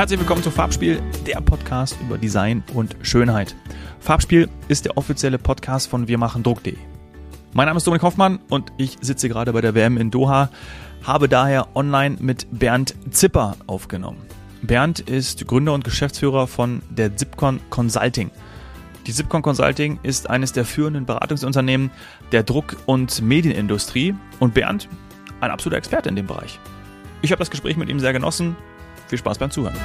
Herzlich willkommen zu Farbspiel, der Podcast über Design und Schönheit. Farbspiel ist der offizielle Podcast von Wir machen Druck.de. Mein Name ist Dominik Hoffmann und ich sitze gerade bei der WM in Doha, habe daher online mit Bernd Zipper aufgenommen. Bernd ist Gründer und Geschäftsführer von der Zipcon Consulting. Die Zipcon Consulting ist eines der führenden Beratungsunternehmen der Druck- und Medienindustrie und Bernd ein absoluter Experte in dem Bereich. Ich habe das Gespräch mit ihm sehr genossen, viel Spaß beim Zuhören.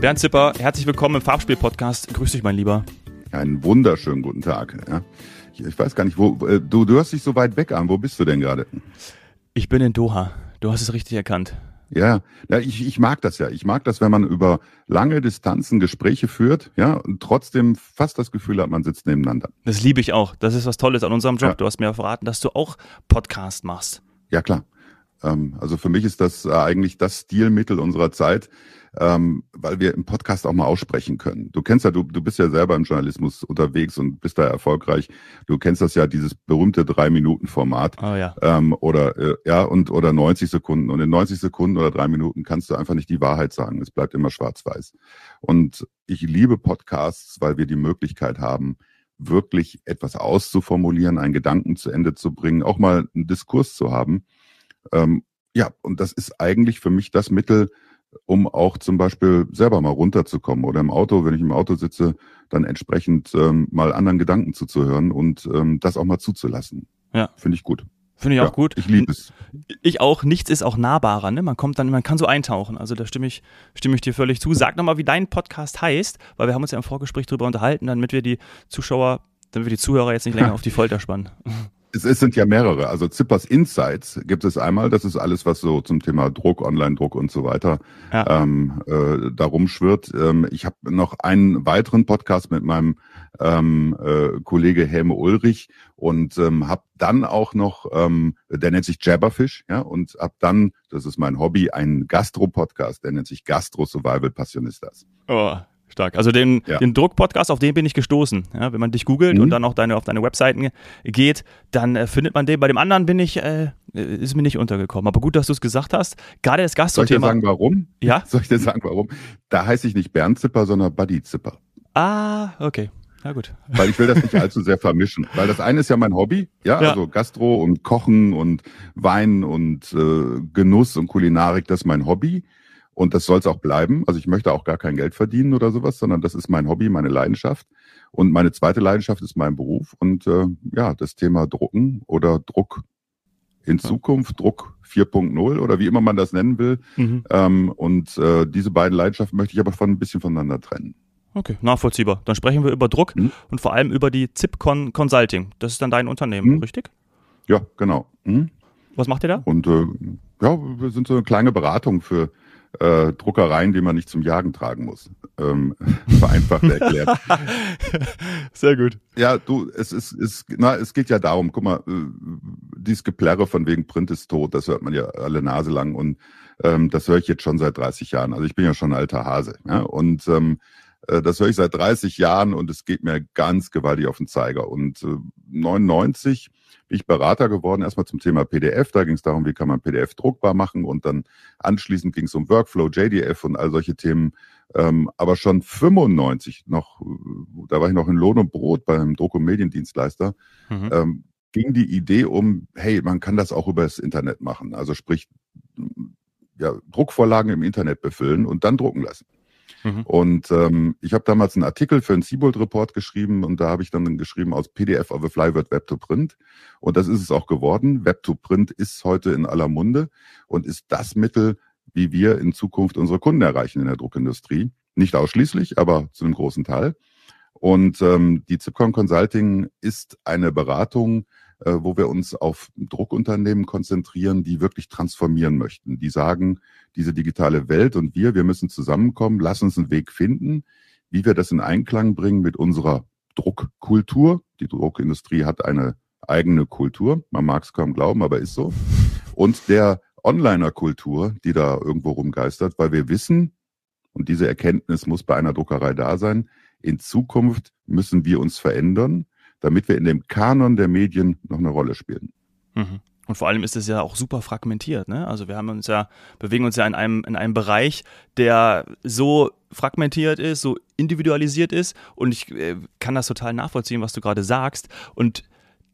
Bernd Zipper, herzlich willkommen im Farbspiel-Podcast. Grüß dich, mein Lieber. Einen wunderschönen guten Tag. Ja. Ich, ich, weiß gar nicht, wo äh, du, du hörst dich so weit weg an. Wo bist du denn gerade? Ich bin in Doha. Du hast es richtig erkannt. Ja, ja ich, ich mag das ja. Ich mag das, wenn man über lange Distanzen Gespräche führt, ja, und trotzdem fast das Gefühl hat, man sitzt nebeneinander. Das liebe ich auch. Das ist was Tolles an unserem Job. Ja. Du hast mir verraten, dass du auch Podcast machst. Ja, klar. Ähm, also für mich ist das äh, eigentlich das Stilmittel unserer Zeit, ähm, weil wir im Podcast auch mal aussprechen können. Du kennst ja, du, du bist ja selber im Journalismus unterwegs und bist da erfolgreich. Du kennst das ja, dieses berühmte Drei-Minuten-Format. Oh ja. Ähm, oder äh, ja, und oder 90 Sekunden. Und in 90 Sekunden oder drei Minuten kannst du einfach nicht die Wahrheit sagen. Es bleibt immer schwarz-weiß. Und ich liebe Podcasts, weil wir die Möglichkeit haben, wirklich etwas auszuformulieren, einen Gedanken zu Ende zu bringen, auch mal einen Diskurs zu haben. Ähm, ja, und das ist eigentlich für mich das Mittel, um auch zum Beispiel selber mal runterzukommen oder im Auto, wenn ich im Auto sitze, dann entsprechend ähm, mal anderen Gedanken zuzuhören und ähm, das auch mal zuzulassen. Ja. Finde ich gut. Finde ich auch gut. Ich liebe es. Ich auch. Nichts ist auch nahbarer. Ne? Man kommt dann, man kann so eintauchen. Also da stimme ich, stimme ich dir völlig zu. Sag nochmal, wie dein Podcast heißt, weil wir haben uns ja im Vorgespräch darüber unterhalten, damit wir die Zuschauer, damit wir die Zuhörer jetzt nicht länger auf die Folter spannen. Es, es sind ja mehrere. Also Zippers Insights gibt es einmal. Das ist alles, was so zum Thema Druck, Online-Druck und so weiter ja. ähm, äh, darum schwirrt. Ähm, ich habe noch einen weiteren Podcast mit meinem ähm, äh, Kollege Helme Ulrich und ähm, habe dann auch noch, ähm, der nennt sich Jabberfish, ja, und hab dann, das ist mein Hobby, einen Gastro-Podcast, der nennt sich Gastro Survival Passionistas. Oh, Stark. Also den, ja. den Druck-Podcast, auf den bin ich gestoßen. Ja, wenn man dich googelt mhm. und dann auch deine, auf deine Webseiten geht, dann äh, findet man den. Bei dem anderen bin ich, äh, ist mir nicht untergekommen. Aber gut, dass du es gesagt hast. Gerade das Gastro-Thema. Soll ich dir sagen, warum? Ja? Soll ich dir sagen, warum? Da heiße ich nicht Bernd Zipper, sondern Buddy Zipper. Ah, okay. Na gut. Weil ich will das nicht allzu sehr vermischen. Weil das eine ist ja mein Hobby, ja, ja. also Gastro und Kochen und Wein und äh, Genuss und Kulinarik, das ist mein Hobby. Und das soll es auch bleiben. Also ich möchte auch gar kein Geld verdienen oder sowas, sondern das ist mein Hobby, meine Leidenschaft. Und meine zweite Leidenschaft ist mein Beruf. Und äh, ja, das Thema Drucken oder Druck in Zukunft, Druck 4.0 oder wie immer man das nennen will. Mhm. Ähm, und äh, diese beiden Leidenschaften möchte ich aber von ein bisschen voneinander trennen. Okay, nachvollziehbar. Dann sprechen wir über Druck mhm. und vor allem über die Zipcon Consulting. Das ist dann dein Unternehmen, mhm. richtig? Ja, genau. Mhm. Was macht ihr da? Und äh, ja, wir sind so eine kleine Beratung für äh, Druckereien, die man nicht zum Jagen tragen muss. Ähm, vereinfacht erklärt. Sehr gut. Ja, du, es ist, ist, na, es geht ja darum, guck mal, äh, dieses Geplärre von wegen Print ist tot, das hört man ja alle Nase lang und ähm, das höre ich jetzt schon seit 30 Jahren. Also ich bin ja schon ein alter Hase. Ja? Und ähm, äh, das höre ich seit 30 Jahren und es geht mir ganz gewaltig auf den Zeiger. Und äh, 99 bin ich Berater geworden, erstmal zum Thema PDF. Da ging es darum, wie kann man PDF druckbar machen und dann anschließend ging es um Workflow, JDF und all solche Themen. Ähm, aber schon 95 noch, da war ich noch in Lohn und Brot beim Druck- und Mediendienstleister, mhm. ähm, ging die Idee um, hey, man kann das auch über das Internet machen. Also sprich, ja, Druckvorlagen im Internet befüllen und dann drucken lassen. Mhm. Und ähm, ich habe damals einen Artikel für einen Seabold Report geschrieben und da habe ich dann geschrieben aus PDF of a Fly wird Web to Print. Und das ist es auch geworden. Web to Print ist heute in aller Munde und ist das Mittel, wie wir in Zukunft unsere Kunden erreichen in der Druckindustrie. Nicht ausschließlich, aber zu einem großen Teil. Und ähm, die Zipcon Consulting ist eine Beratung, äh, wo wir uns auf Druckunternehmen konzentrieren, die wirklich transformieren möchten. Die sagen, diese digitale Welt und wir, wir müssen zusammenkommen, lass uns einen Weg finden, wie wir das in Einklang bringen mit unserer Druckkultur. Die Druckindustrie hat eine eigene Kultur. Man mag es kaum glauben, aber ist so. Und der Onliner-Kultur, die da irgendwo rumgeistert, weil wir wissen, und diese Erkenntnis muss bei einer Druckerei da sein, in Zukunft müssen wir uns verändern damit wir in dem Kanon der Medien noch eine Rolle spielen. Mhm. Und vor allem ist es ja auch super fragmentiert. Ne? Also wir haben uns ja, bewegen uns ja in einem, in einem Bereich, der so fragmentiert ist, so individualisiert ist. Und ich äh, kann das total nachvollziehen, was du gerade sagst. Und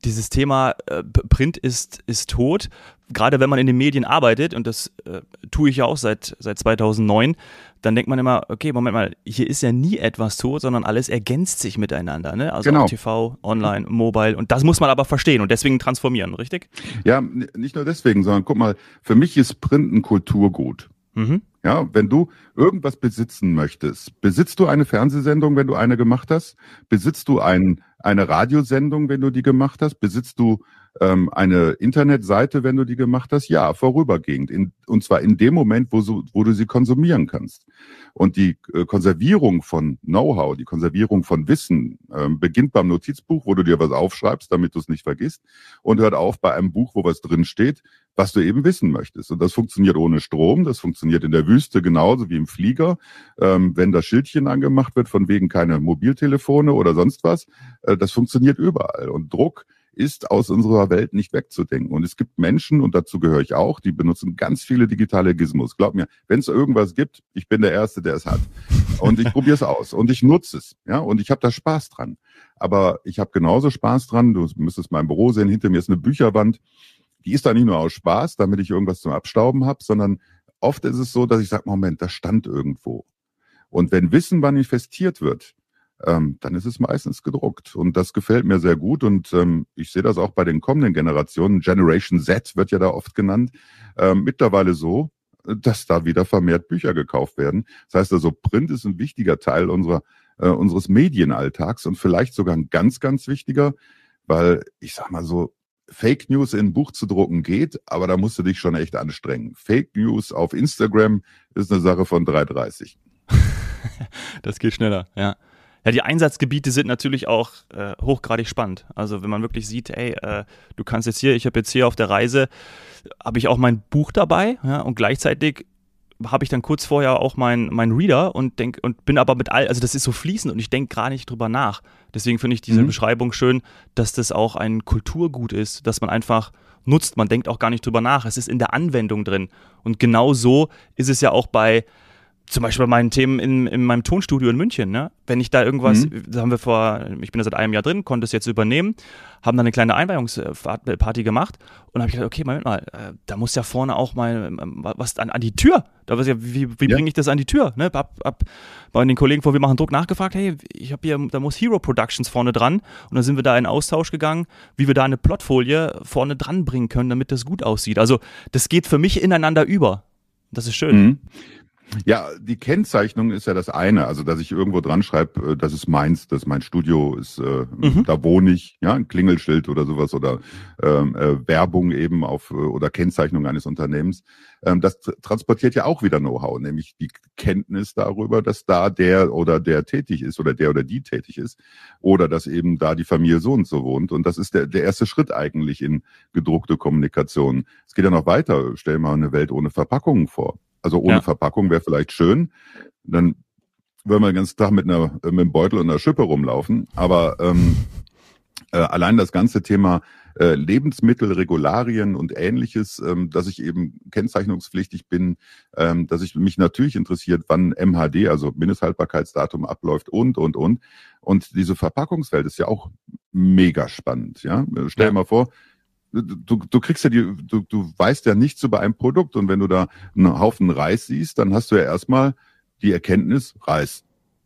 dieses Thema äh, Print ist, ist tot. Gerade wenn man in den Medien arbeitet, und das äh, tue ich ja auch seit, seit 2009, dann denkt man immer, okay, Moment mal, hier ist ja nie etwas tot, sondern alles ergänzt sich miteinander. Ne? Also genau. TV, Online, Mobile. Und das muss man aber verstehen und deswegen transformieren, richtig? Ja, nicht nur deswegen, sondern guck mal, für mich ist Print ein Kulturgut. Mhm. Ja, wenn du irgendwas besitzen möchtest, besitzt du eine Fernsehsendung, wenn du eine gemacht hast? Besitzt du ein, eine Radiosendung, wenn du die gemacht hast? Besitzt du ähm, eine Internetseite, wenn du die gemacht hast? Ja, vorübergehend. In, und zwar in dem Moment, wo, so, wo du sie konsumieren kannst. Und die äh, Konservierung von Know-how, die Konservierung von Wissen äh, beginnt beim Notizbuch, wo du dir was aufschreibst, damit du es nicht vergisst, und hört auf bei einem Buch, wo was drin steht, was du eben wissen möchtest. Und das funktioniert ohne Strom, das funktioniert in der Wüste genauso wie im Flieger. Ähm, wenn das Schildchen angemacht wird, von wegen keine Mobiltelefone oder sonst was, äh, das funktioniert überall. Und Druck ist aus unserer Welt nicht wegzudenken. Und es gibt Menschen, und dazu gehöre ich auch, die benutzen ganz viele digitale Gizmos. Glaub mir, wenn es irgendwas gibt, ich bin der Erste, der es hat. Und ich probiere es aus und ich nutze es. Ja, und ich habe da Spaß dran. Aber ich habe genauso Spaß dran. Du müsstest mein Büro sehen, hinter mir ist eine Bücherwand. Die ist da nicht nur aus Spaß, damit ich irgendwas zum Abstauben habe, sondern oft ist es so, dass ich sage, Moment, das stand irgendwo. Und wenn Wissen manifestiert wird, ähm, dann ist es meistens gedruckt. Und das gefällt mir sehr gut. Und ähm, ich sehe das auch bei den kommenden Generationen. Generation Z wird ja da oft genannt. Ähm, mittlerweile so, dass da wieder vermehrt Bücher gekauft werden. Das heißt also, Print ist ein wichtiger Teil unserer, äh, unseres Medienalltags und vielleicht sogar ein ganz, ganz wichtiger, weil ich sag mal so, Fake News in ein Buch zu drucken geht, aber da musst du dich schon echt anstrengen. Fake News auf Instagram ist eine Sache von 3,30. das geht schneller, ja. Ja, die Einsatzgebiete sind natürlich auch äh, hochgradig spannend. Also wenn man wirklich sieht, ey, äh, du kannst jetzt hier, ich habe jetzt hier auf der Reise, habe ich auch mein Buch dabei ja, und gleichzeitig habe ich dann kurz vorher auch mein, mein Reader und denk und bin aber mit all, also das ist so fließend und ich denke gar nicht drüber nach. Deswegen finde ich diese mhm. Beschreibung schön, dass das auch ein Kulturgut ist, dass man einfach nutzt. Man denkt auch gar nicht drüber nach. Es ist in der Anwendung drin. Und genau so ist es ja auch bei zum Beispiel bei meinen Themen in, in meinem Tonstudio in München, ne? Wenn ich da irgendwas, mhm. da haben wir vor, ich bin da seit einem Jahr drin, konnte es jetzt übernehmen, haben dann eine kleine Einweihungsparty gemacht und habe ich gedacht, okay, Moment mal, äh, da muss ja vorne auch mal ähm, was an, an die Tür. Da was ja, wie, wie ja. bringe ich das an die Tür? Ne? Hab, hab bei den Kollegen vor Wir machen Druck nachgefragt, hey, ich habe hier, da muss Hero Productions vorne dran und dann sind wir da in Austausch gegangen, wie wir da eine Plotfolie vorne dran bringen können, damit das gut aussieht. Also das geht für mich ineinander über. Das ist schön. Mhm. Ja, die Kennzeichnung ist ja das eine, also dass ich irgendwo dran schreibe, äh, das ist meins, das ist mein Studio, ist äh, mhm. da wohne ich, ja, ein Klingelschild oder sowas oder ähm, äh, Werbung eben auf äh, oder Kennzeichnung eines Unternehmens. Ähm, das transportiert ja auch wieder Know-how, nämlich die Kenntnis darüber, dass da der oder der tätig ist oder der oder die tätig ist oder dass eben da die Familie so und so wohnt. Und das ist der, der erste Schritt eigentlich in gedruckte Kommunikation. Es geht ja noch weiter. Stell mal eine Welt ohne Verpackungen vor. Also ohne ja. Verpackung wäre vielleicht schön. Dann würden wir den ganzen Tag mit, einer, mit einem Beutel und einer Schippe rumlaufen. Aber ähm, äh, allein das ganze Thema äh, Lebensmittelregularien und ähnliches, ähm, dass ich eben kennzeichnungspflichtig bin, ähm, dass ich mich natürlich interessiert, wann MHD, also Mindesthaltbarkeitsdatum abläuft und, und, und. Und diese Verpackungswelt ist ja auch mega spannend. Ja, stell dir mal vor, du, du kriegst ja die, du, du weißt ja nichts über ein Produkt und wenn du da einen Haufen Reis siehst, dann hast du ja erstmal die Erkenntnis, Reis.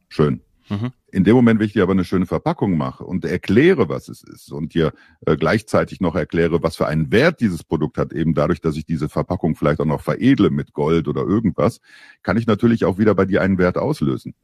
Schön. Mhm. In dem Moment, wenn ich dir aber eine schöne Verpackung mache und erkläre, was es ist und dir äh, gleichzeitig noch erkläre, was für einen Wert dieses Produkt hat, eben dadurch, dass ich diese Verpackung vielleicht auch noch veredle mit Gold oder irgendwas, kann ich natürlich auch wieder bei dir einen Wert auslösen.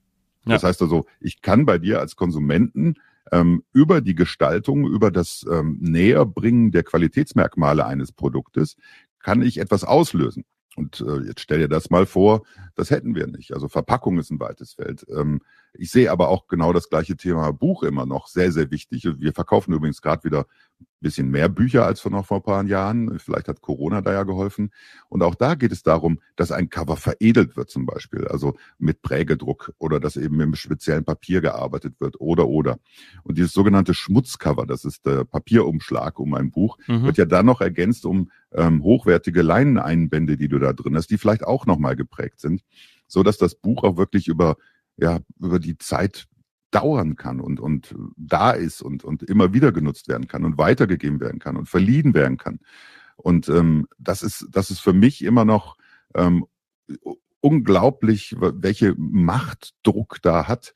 Ja. Das heißt also, ich kann bei dir als Konsumenten ähm, über die Gestaltung, über das ähm, Näherbringen der Qualitätsmerkmale eines Produktes, kann ich etwas auslösen. Und äh, jetzt stell dir das mal vor, das hätten wir nicht. Also Verpackung ist ein weites Feld. Ähm, Ich sehe aber auch genau das gleiche Thema Buch immer noch sehr, sehr wichtig. Wir verkaufen übrigens gerade wieder ein bisschen mehr Bücher als vor noch vor ein paar Jahren. Vielleicht hat Corona da ja geholfen. Und auch da geht es darum, dass ein Cover veredelt wird zum Beispiel, also mit Prägedruck oder dass eben mit einem speziellen Papier gearbeitet wird oder oder. Und dieses sogenannte Schmutzcover, das ist der Papierumschlag um ein Buch, mhm. wird ja dann noch ergänzt um ähm, hochwertige Leineneinbände, die du da drin hast, die vielleicht auch nochmal geprägt sind, so dass das Buch auch wirklich über ja über die Zeit dauern kann und und da ist und und immer wieder genutzt werden kann und weitergegeben werden kann und verliehen werden kann. Und ähm, das ist das ist für mich immer noch ähm, unglaublich, welche Macht Druck da hat,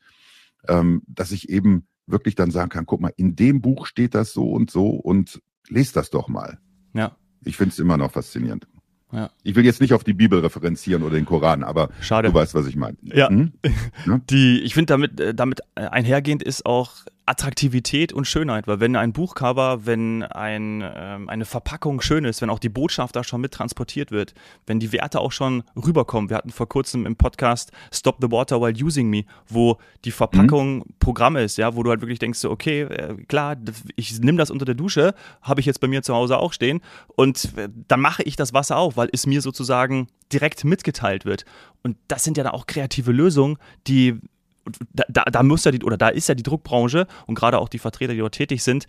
ähm, dass ich eben wirklich dann sagen kann, guck mal, in dem Buch steht das so und so und lest das doch mal. Ja. Ich finde es immer noch faszinierend. Ja. Ich will jetzt nicht auf die Bibel referenzieren oder den Koran, aber Schade. du weißt, was ich meine. Ja. Hm? Die, ich finde, damit, äh, damit einhergehend ist auch Attraktivität und Schönheit, weil wenn ein Buchcover, wenn ein, ähm, eine Verpackung schön ist, wenn auch die Botschaft da schon mit transportiert wird, wenn die Werte auch schon rüberkommen. Wir hatten vor kurzem im Podcast Stop the Water While Using Me, wo die Verpackung mhm. Programm ist, ja, wo du halt wirklich denkst, okay, äh, klar, ich nehme das unter der Dusche, habe ich jetzt bei mir zu Hause auch stehen und äh, dann mache ich das Wasser auf, weil es mir sozusagen direkt mitgeteilt wird. Und das sind ja dann auch kreative Lösungen, die da, da, da muss ja die, oder da ist ja die Druckbranche und gerade auch die Vertreter, die dort tätig sind,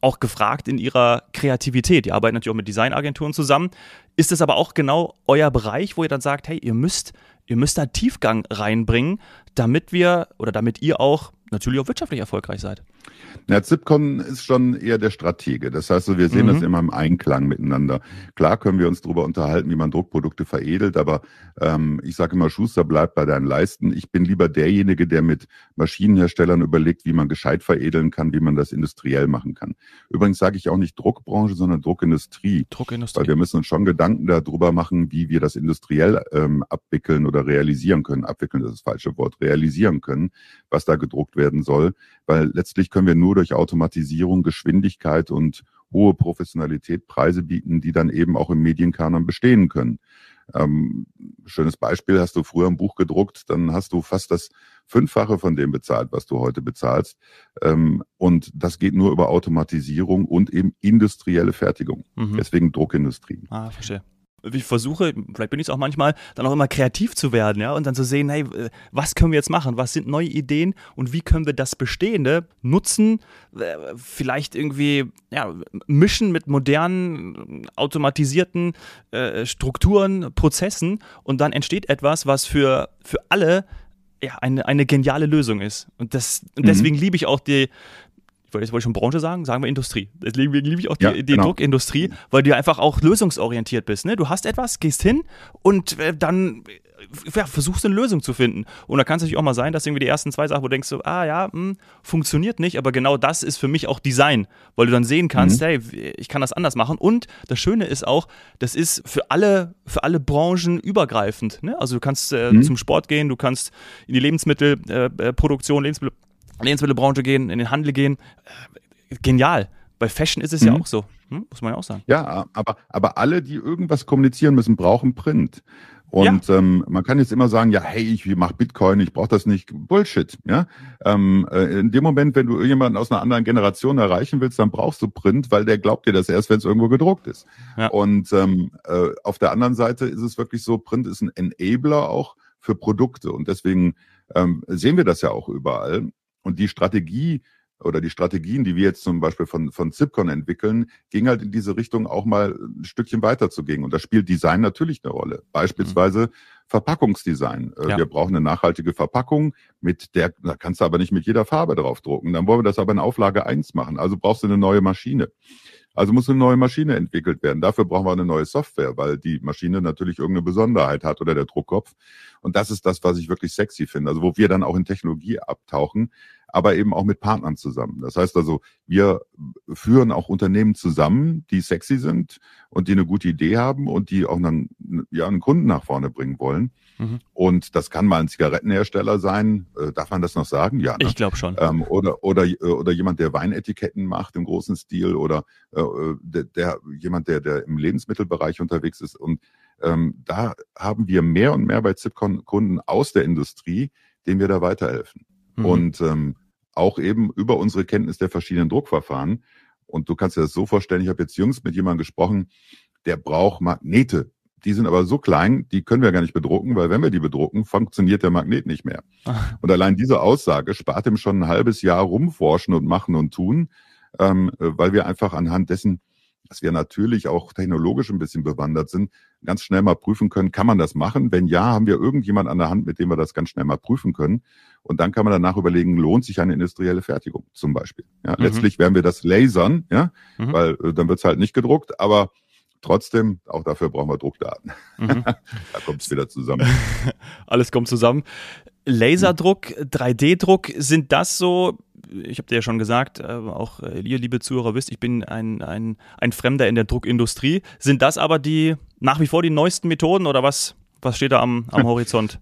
auch gefragt in ihrer Kreativität. Die arbeiten natürlich auch mit Designagenturen zusammen. Ist es aber auch genau euer Bereich, wo ihr dann sagt, hey, ihr müsst, ihr müsst da Tiefgang reinbringen, damit wir oder damit ihr auch natürlich auch wirtschaftlich erfolgreich seid? Na, Zipcon ist schon eher der Stratege. Das heißt, wir sehen mhm. das immer im Einklang miteinander. Klar können wir uns darüber unterhalten, wie man Druckprodukte veredelt, aber ähm, ich sage immer, Schuster bleibt bei deinen Leisten. Ich bin lieber derjenige, der mit Maschinenherstellern überlegt, wie man gescheit veredeln kann, wie man das industriell machen kann. Übrigens sage ich auch nicht Druckbranche, sondern Druckindustrie. Druckindustrie. Weil wir müssen uns schon Gedanken darüber machen, wie wir das industriell ähm, abwickeln oder realisieren können. Abwickeln ist das falsche Wort. Realisieren können, was da gedruckt werden soll. Weil letztlich können wir nur durch Automatisierung, Geschwindigkeit und hohe Professionalität Preise bieten, die dann eben auch im Medienkanon bestehen können. Ähm, schönes Beispiel, hast du früher ein Buch gedruckt, dann hast du fast das Fünffache von dem bezahlt, was du heute bezahlst. Ähm, und das geht nur über Automatisierung und eben industrielle Fertigung. Mhm. Deswegen Druckindustrie. Ah, verstehe ich versuche, vielleicht bin ich es auch manchmal, dann auch immer kreativ zu werden, ja, und dann zu sehen, hey, was können wir jetzt machen? Was sind neue Ideen und wie können wir das Bestehende nutzen? Äh, vielleicht irgendwie, ja, mischen mit modernen, automatisierten äh, Strukturen, Prozessen und dann entsteht etwas, was für, für alle ja, eine, eine geniale Lösung ist. Und, das, und mhm. deswegen mhm. liebe ich auch die, ich wollte, jetzt wollte ich schon Branche sagen, sagen wir Industrie. Deswegen liebe ich auch die, ja, die genau. Druckindustrie, weil du einfach auch lösungsorientiert bist. Ne? Du hast etwas, gehst hin und äh, dann ja, versuchst eine Lösung zu finden. Und da kann es natürlich auch mal sein, dass irgendwie die ersten zwei Sachen, wo du denkst, so, ah ja, mh, hm, funktioniert nicht, aber genau das ist für mich auch Design, weil du dann sehen kannst, mhm. hey, ich kann das anders machen. Und das Schöne ist auch, das ist für alle, für alle Branchen übergreifend. Ne? Also du kannst äh, mhm. zum Sport gehen, du kannst in die Lebensmittelproduktion, äh, Lebensmittel Lebensmittelbranche gehen, in den Handel gehen. Äh, genial. Bei Fashion ist es mhm. ja auch so, hm? muss man ja auch sagen. Ja, aber, aber alle, die irgendwas kommunizieren müssen, brauchen Print. Und ja. ähm, man kann jetzt immer sagen, ja, hey, ich mach Bitcoin, ich brauche das nicht. Bullshit. Ja? Ähm, äh, in dem Moment, wenn du jemanden aus einer anderen Generation erreichen willst, dann brauchst du Print, weil der glaubt dir das erst, wenn es irgendwo gedruckt ist. Ja. Und ähm, äh, auf der anderen Seite ist es wirklich so, Print ist ein Enabler auch für Produkte. Und deswegen ähm, sehen wir das ja auch überall. Und die Strategie oder die Strategien, die wir jetzt zum Beispiel von, von Zipcon entwickeln, ging halt in diese Richtung auch mal ein Stückchen weiter zu gehen. Und da spielt Design natürlich eine Rolle. Beispielsweise mhm. Verpackungsdesign. Äh, ja. Wir brauchen eine nachhaltige Verpackung, mit der, da kannst du aber nicht mit jeder Farbe drauf drucken. Dann wollen wir das aber in Auflage eins machen. Also brauchst du eine neue Maschine. Also muss eine neue Maschine entwickelt werden. Dafür brauchen wir eine neue Software, weil die Maschine natürlich irgendeine Besonderheit hat oder der Druckkopf. Und das ist das, was ich wirklich sexy finde. Also wo wir dann auch in Technologie abtauchen, aber eben auch mit Partnern zusammen. Das heißt also, wir führen auch Unternehmen zusammen, die sexy sind und die eine gute Idee haben und die auch einen, ja, einen Kunden nach vorne bringen wollen. Mhm. Und das kann mal ein Zigarettenhersteller sein. Äh, darf man das noch sagen? Ja. Ne? Ich glaube schon. Ähm, oder, oder, oder jemand, der Weinetiketten macht im großen Stil oder äh, der, der, jemand, der, der im Lebensmittelbereich unterwegs ist. Und ähm, da haben wir mehr und mehr bei Zipcon Kunden aus der Industrie, denen wir da weiterhelfen. Mhm. Und ähm, auch eben über unsere Kenntnis der verschiedenen Druckverfahren. Und du kannst dir das so vorstellen, ich habe jetzt jüngst mit jemandem gesprochen, der braucht Magnete. Die sind aber so klein, die können wir gar nicht bedrucken, weil wenn wir die bedrucken, funktioniert der Magnet nicht mehr. Ach. Und allein diese Aussage spart ihm schon ein halbes Jahr rumforschen und machen und tun, ähm, weil wir einfach anhand dessen, dass wir natürlich auch technologisch ein bisschen bewandert sind, ganz schnell mal prüfen können, kann man das machen? Wenn ja, haben wir irgendjemand an der Hand, mit dem wir das ganz schnell mal prüfen können. Und dann kann man danach überlegen, lohnt sich eine industrielle Fertigung zum Beispiel. Ja, mhm. Letztlich werden wir das lasern, ja, mhm. weil äh, dann wird es halt nicht gedruckt, aber Trotzdem, auch dafür brauchen wir Druckdaten. Mhm. da kommt es wieder zusammen. Alles kommt zusammen. Laserdruck, 3D-Druck, sind das so, ich habe dir ja schon gesagt, äh, auch äh, ihr, liebe Zuhörer, wisst, ich bin ein, ein, ein Fremder in der Druckindustrie. Sind das aber die nach wie vor die neuesten Methoden oder was, was steht da am, am Horizont?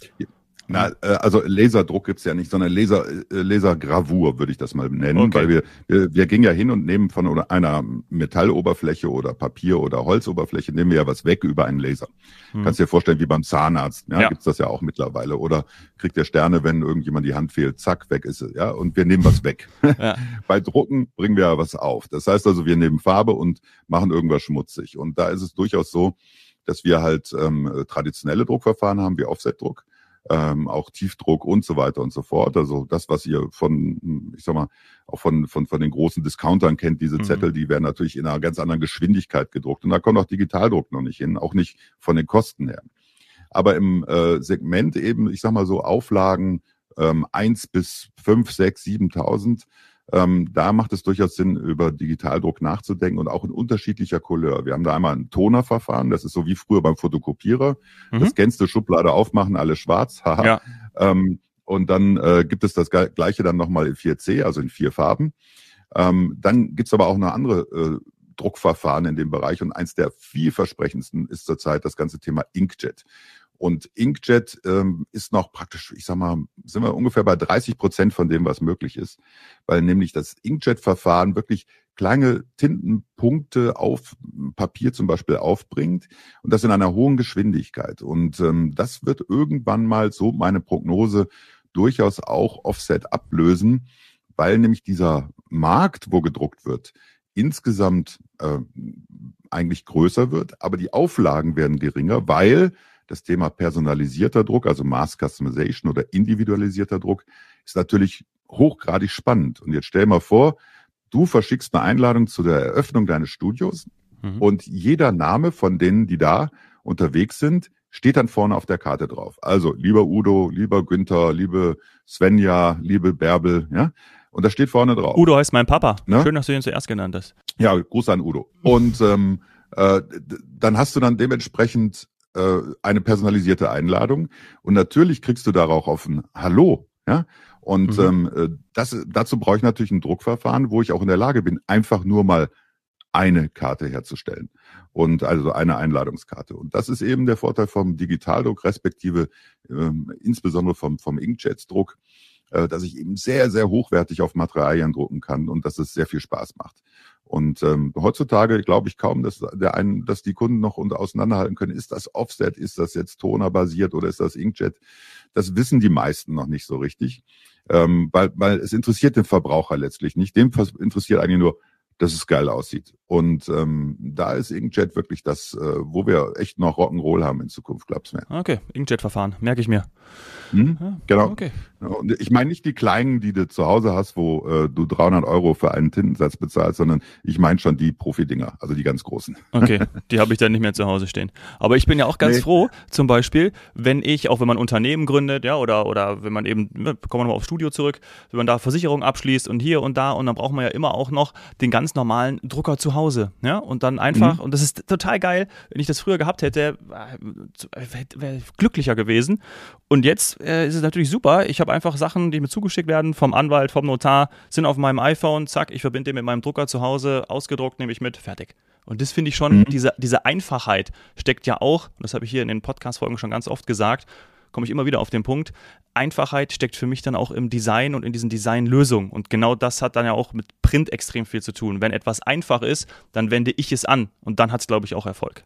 Na, äh, also Laserdruck gibt's ja nicht, sondern Laser, äh, Lasergravur würde ich das mal nennen, okay. weil wir, wir, wir gehen ja hin und nehmen von einer Metalloberfläche oder Papier oder Holzoberfläche, nehmen wir ja was weg über einen Laser. Hm. Kannst dir vorstellen, wie beim Zahnarzt, ja, ja. gibt's das ja auch mittlerweile. Oder kriegt der Sterne, wenn irgendjemand die Hand fehlt, zack, weg ist es, ja, und wir nehmen was weg. Ja. Bei Drucken bringen wir ja was auf. Das heißt also, wir nehmen Farbe und machen irgendwas schmutzig. Und da ist es durchaus so, dass wir halt ähm, traditionelle Druckverfahren haben, wie Offsetdruck ähm, auch Tiefdruck und so weiter und so fort. Also das, was ihr von, ich sag mal, auch von, von, von den großen Discountern kennt, diese mhm. Zettel, die werden natürlich in einer ganz anderen Geschwindigkeit gedruckt. Und da kommt auch Digitaldruck noch nicht hin, auch nicht von den Kosten her. Aber im äh, Segment eben, ich sag mal so, Auflagen ähm, eins bis fünf, sechs, siebentausend ähm, da macht es durchaus Sinn, über Digitaldruck nachzudenken und auch in unterschiedlicher Couleur. Wir haben da einmal ein Tonerverfahren, das ist so wie früher beim Fotokopierer. Mhm. Das kennst du, Schublade aufmachen, alles schwarz. Haha. ja. ähm, und dann äh, gibt es das gleiche dann nochmal in 4C, also in vier Farben. Ähm, dann gibt's aber auch eine andere äh, Druckverfahren in dem Bereich und eins der vielversprechendsten ist zurzeit das ganze Thema Inkjet. Und Inkjet ähm, ist noch praktisch, ich sag mal, sind wir ungefähr bei 30 Prozent von dem, was möglich ist, weil nämlich das Inkjet-Verfahren wirklich kleine Tintenpunkte auf Papier zum Beispiel aufbringt und das in einer hohen Geschwindigkeit. Und ähm, das wird irgendwann mal, so meine Prognose, durchaus auch Offset ablösen, weil nämlich dieser Markt, wo gedruckt wird, insgesamt äh, eigentlich größer wird, aber die Auflagen werden geringer, weil das Thema personalisierter Druck, also Mass Customization oder individualisierter Druck, ist natürlich hochgradig spannend. Und jetzt stell mal vor, du verschickst eine Einladung zu der Eröffnung deines Studios mhm. und jeder Name von denen, die da unterwegs sind, steht dann vorne auf der Karte drauf. Also, lieber Udo, lieber Günther, liebe Svenja, liebe Bärbel, ja. Und da steht vorne drauf. Udo heißt mein Papa. Ne? Schön, dass du ihn zuerst genannt hast. Ja, Gruß an Udo. Und ähm, äh, dann hast du dann dementsprechend äh, eine personalisierte Einladung und natürlich kriegst du darauf auf ein Hallo, ja. Und mhm. ähm, äh, das, dazu brauche ich natürlich ein Druckverfahren, wo ich auch in der Lage bin, einfach nur mal eine Karte herzustellen und also eine Einladungskarte. Und das ist eben der Vorteil vom Digitaldruck, respektive ähm, insbesondere vom, vom Inkjets-Druck, äh, dass ich eben sehr, sehr hochwertig auf Materialien drucken kann und dass es sehr viel Spaß macht. Und ähm, heutzutage glaube ich kaum, dass der einen, dass die Kunden noch unter auseinanderhalten können, ist das Offset, ist das jetzt tonerbasiert oder ist das Inkjet? Das wissen die meisten noch nicht so richtig, ähm, weil, weil es interessiert den Verbraucher letztlich nicht. Dem interessiert eigentlich nur, dass es geil aussieht. Und ähm, da ist Inkjet wirklich das, äh, wo wir echt noch Rock'n'Roll haben in Zukunft, glaub's mir. Okay, Inkjet-Verfahren, merke ich mir. Hm? Ja, genau. Okay. Und ich meine nicht die kleinen, die du zu Hause hast, wo äh, du 300 Euro für einen Tintensatz bezahlst, sondern ich meine schon die Profi-Dinger, also die ganz großen. Okay, die habe ich dann nicht mehr zu Hause stehen. Aber ich bin ja auch ganz nee. froh, zum Beispiel, wenn ich, auch wenn man Unternehmen gründet, ja, oder, oder wenn man eben, ne, kommen wir nochmal aufs Studio zurück, wenn man da Versicherungen abschließt und hier und da und dann braucht man ja immer auch noch den ganz normalen Drucker zu Hause, ja, und dann einfach, mhm. und das ist total geil, wenn ich das früher gehabt hätte, wäre glücklicher gewesen. Und jetzt äh, ist es natürlich super. Ich habe einfach Sachen, die mir zugeschickt werden vom Anwalt, vom Notar, sind auf meinem iPhone, zack, ich verbinde den mit meinem Drucker zu Hause, ausgedruckt, nehme ich mit, fertig. Und das finde ich schon, mhm. diese, diese Einfachheit steckt ja auch, und das habe ich hier in den Podcast-Folgen schon ganz oft gesagt, komme ich immer wieder auf den Punkt, Einfachheit steckt für mich dann auch im Design und in diesen Designlösungen. Und genau das hat dann ja auch mit Print extrem viel zu tun. Wenn etwas einfach ist, dann wende ich es an und dann hat es, glaube ich, auch Erfolg.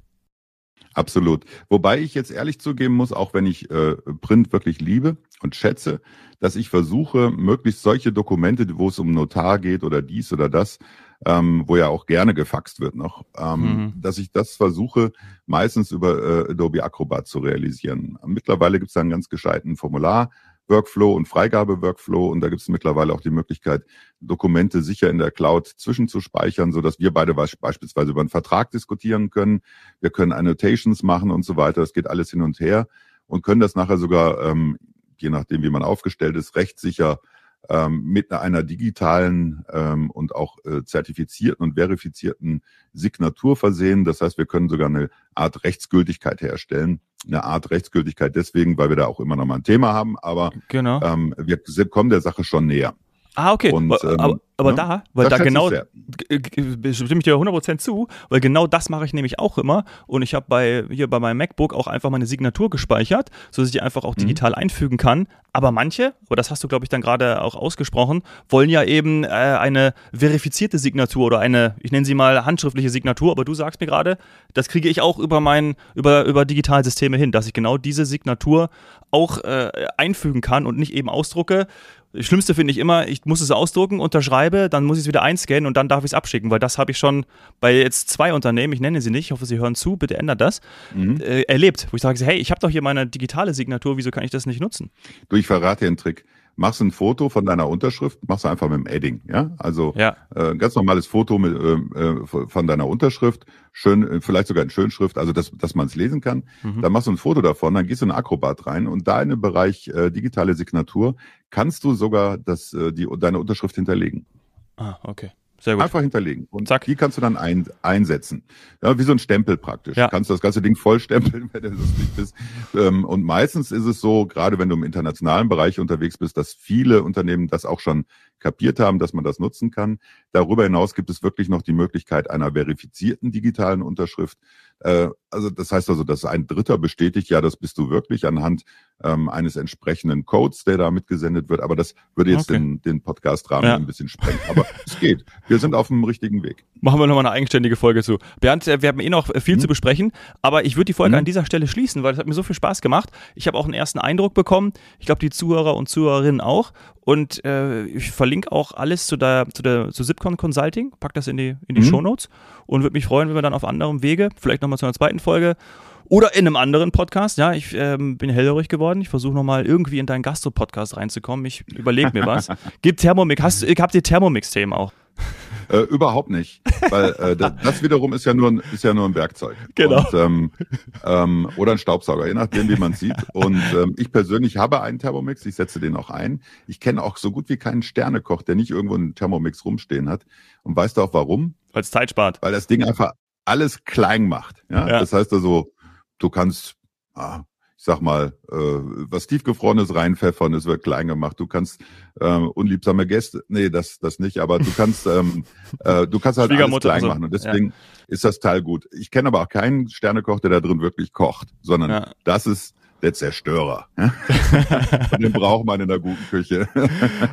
Absolut. Wobei ich jetzt ehrlich zugeben muss, auch wenn ich äh, Print wirklich liebe und schätze, dass ich versuche, möglichst solche Dokumente, wo es um Notar geht oder dies oder das, ähm, wo ja auch gerne gefaxt wird noch, ähm, mhm. dass ich das versuche, meistens über äh, Adobe Acrobat zu realisieren. Mittlerweile gibt es da einen ganz gescheiten Formular. Workflow und Freigabe-Workflow und da gibt es mittlerweile auch die Möglichkeit, Dokumente sicher in der Cloud zwischenzuspeichern, so dass wir beide beispielsweise über einen Vertrag diskutieren können. Wir können Annotations machen und so weiter. Das geht alles hin und her und können das nachher sogar, ähm, je nachdem, wie man aufgestellt ist, rechtssicher ähm, mit einer digitalen ähm, und auch äh, zertifizierten und verifizierten Signatur versehen. Das heißt, wir können sogar eine Art Rechtsgültigkeit herstellen. Eine Art Rechtsgültigkeit deswegen, weil wir da auch immer noch mal ein Thema haben, aber genau. ähm, wir kommen der Sache schon näher. Ah, okay. Und, ähm, aber, aber ne? da, weil da genau, stimme ich dir 100% zu, weil genau das mache ich nämlich auch immer. Und ich habe bei, hier bei meinem MacBook auch einfach meine Signatur gespeichert, sodass ich die einfach auch mhm. digital mhm. einfügen kann. Aber manche, aber das hast du, glaube ich, dann gerade auch ausgesprochen, wollen ja eben äh, eine verifizierte Signatur oder eine, ich nenne sie mal handschriftliche Signatur, aber du sagst mir gerade, das kriege ich auch über mein, über, über Digitalsysteme hin, dass ich genau diese Signatur auch äh, einfügen kann und nicht eben ausdrucke das Schlimmste finde ich immer, ich muss es ausdrucken, unterschreibe, dann muss ich es wieder einscannen und dann darf ich es abschicken, weil das habe ich schon bei jetzt zwei Unternehmen, ich nenne sie nicht, ich hoffe, sie hören zu, bitte ändert das, mhm. äh, erlebt, wo ich sage, hey, ich habe doch hier meine digitale Signatur, wieso kann ich das nicht nutzen? Du, ich verrate dir einen Trick machst ein Foto von deiner Unterschrift, machst du einfach mit dem Edding, ja? Also ja. Äh, ganz normales Foto mit, äh, äh von deiner Unterschrift, schön, äh, vielleicht sogar in Schönschrift, also dass, dass man es lesen kann. Mhm. Dann machst du ein Foto davon, dann gehst du in Acrobat rein und da in den Bereich äh, digitale Signatur kannst du sogar das, äh, die, deine Unterschrift hinterlegen. Ah, okay. Sehr gut. Einfach hinterlegen. Und Zack. die kannst du dann ein, einsetzen. Ja, wie so ein Stempel praktisch. Ja. Du kannst das ganze Ding vollstempeln, wenn du lustig bist. Ähm, und meistens ist es so, gerade wenn du im internationalen Bereich unterwegs bist, dass viele Unternehmen das auch schon kapiert haben, dass man das nutzen kann. Darüber hinaus gibt es wirklich noch die Möglichkeit einer verifizierten digitalen Unterschrift. Äh, also das heißt also, dass ein Dritter bestätigt, ja, das bist du wirklich anhand ähm, eines entsprechenden Codes, der da mitgesendet wird. Aber das würde jetzt okay. den, den Podcast-Rahmen ja. ein bisschen sprengen. Aber es geht. Wir sind auf dem richtigen Weg. Machen wir nochmal eine eigenständige Folge zu. Bernd, äh, wir haben eh noch viel hm. zu besprechen, aber ich würde die Folge hm. an dieser Stelle schließen, weil es hat mir so viel Spaß gemacht. Ich habe auch einen ersten Eindruck bekommen. Ich glaube, die Zuhörer und Zuhörerinnen auch. Und äh, ich verlinke auch alles zu der, zu der zu Zipcon Consulting, pack das in die, in die mhm. Show Notes und würde mich freuen, wenn wir dann auf anderem Wege, vielleicht nochmal zu einer zweiten Folge oder in einem anderen Podcast. Ja, ich ähm, bin hellhörig geworden. Ich versuche nochmal irgendwie in deinen Gastro-Podcast reinzukommen. Ich überlege mir was. Gib Thermomix. Hast, habt ihr Thermomix-Themen auch? Äh, überhaupt nicht, weil äh, das, das, wiederum ist ja nur ein, ist ja nur ein Werkzeug. Genau. Und, ähm, ähm, oder ein Staubsauger, je nachdem, wie man sieht. Und ähm, ich persönlich habe einen Thermomix, ich setze den auch ein. Ich kenne auch so gut wie keinen Sternekoch, der nicht irgendwo einen Thermomix rumstehen hat. Und weißt du auch warum? Weil es Zeit spart. Weil das Ding einfach alles klein macht. Ja? ja. Das heißt also, du kannst ah, ich sag mal, äh, was tiefgefrorenes reinpfeffern, es wird klein gemacht. Du kannst äh, unliebsame Gäste, nee, das das nicht, aber du kannst ähm, äh, du kannst halt alles klein machen und deswegen ja. ist das Teil gut. Ich kenne aber auch keinen Sternekoch, der da drin wirklich kocht, sondern ja. das ist der Zerstörer. und den braucht man in der guten Küche.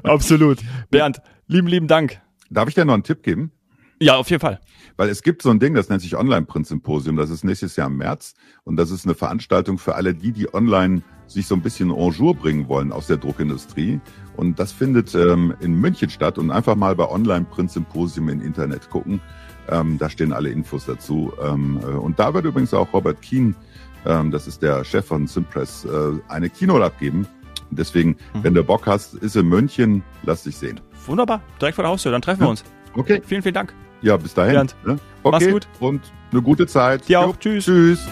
Absolut. Bernd, lieben lieben Dank. Darf ich dir noch einen Tipp geben? Ja, auf jeden Fall. Weil es gibt so ein Ding, das nennt sich Online-Print-Symposium. Das ist nächstes Jahr im März. Und das ist eine Veranstaltung für alle die, die online sich so ein bisschen en jour bringen wollen aus der Druckindustrie. Und das findet ähm, in München statt. Und einfach mal bei Online-Print-Symposium im Internet gucken. Ähm, da stehen alle Infos dazu. Ähm, äh, und da wird übrigens auch Robert Keen, ähm, das ist der Chef von Simpress, äh, eine Keynote abgeben. Deswegen, mhm. wenn du Bock hast, ist in München, lass dich sehen. Wunderbar, direkt vor der Haustür, dann treffen wir uns. Okay. Vielen, vielen Dank. Ja, bis dahin. Ne? Okay. Mach's gut. Und eine gute Zeit. Dir auch. Jo. Tschüss. Tschüss.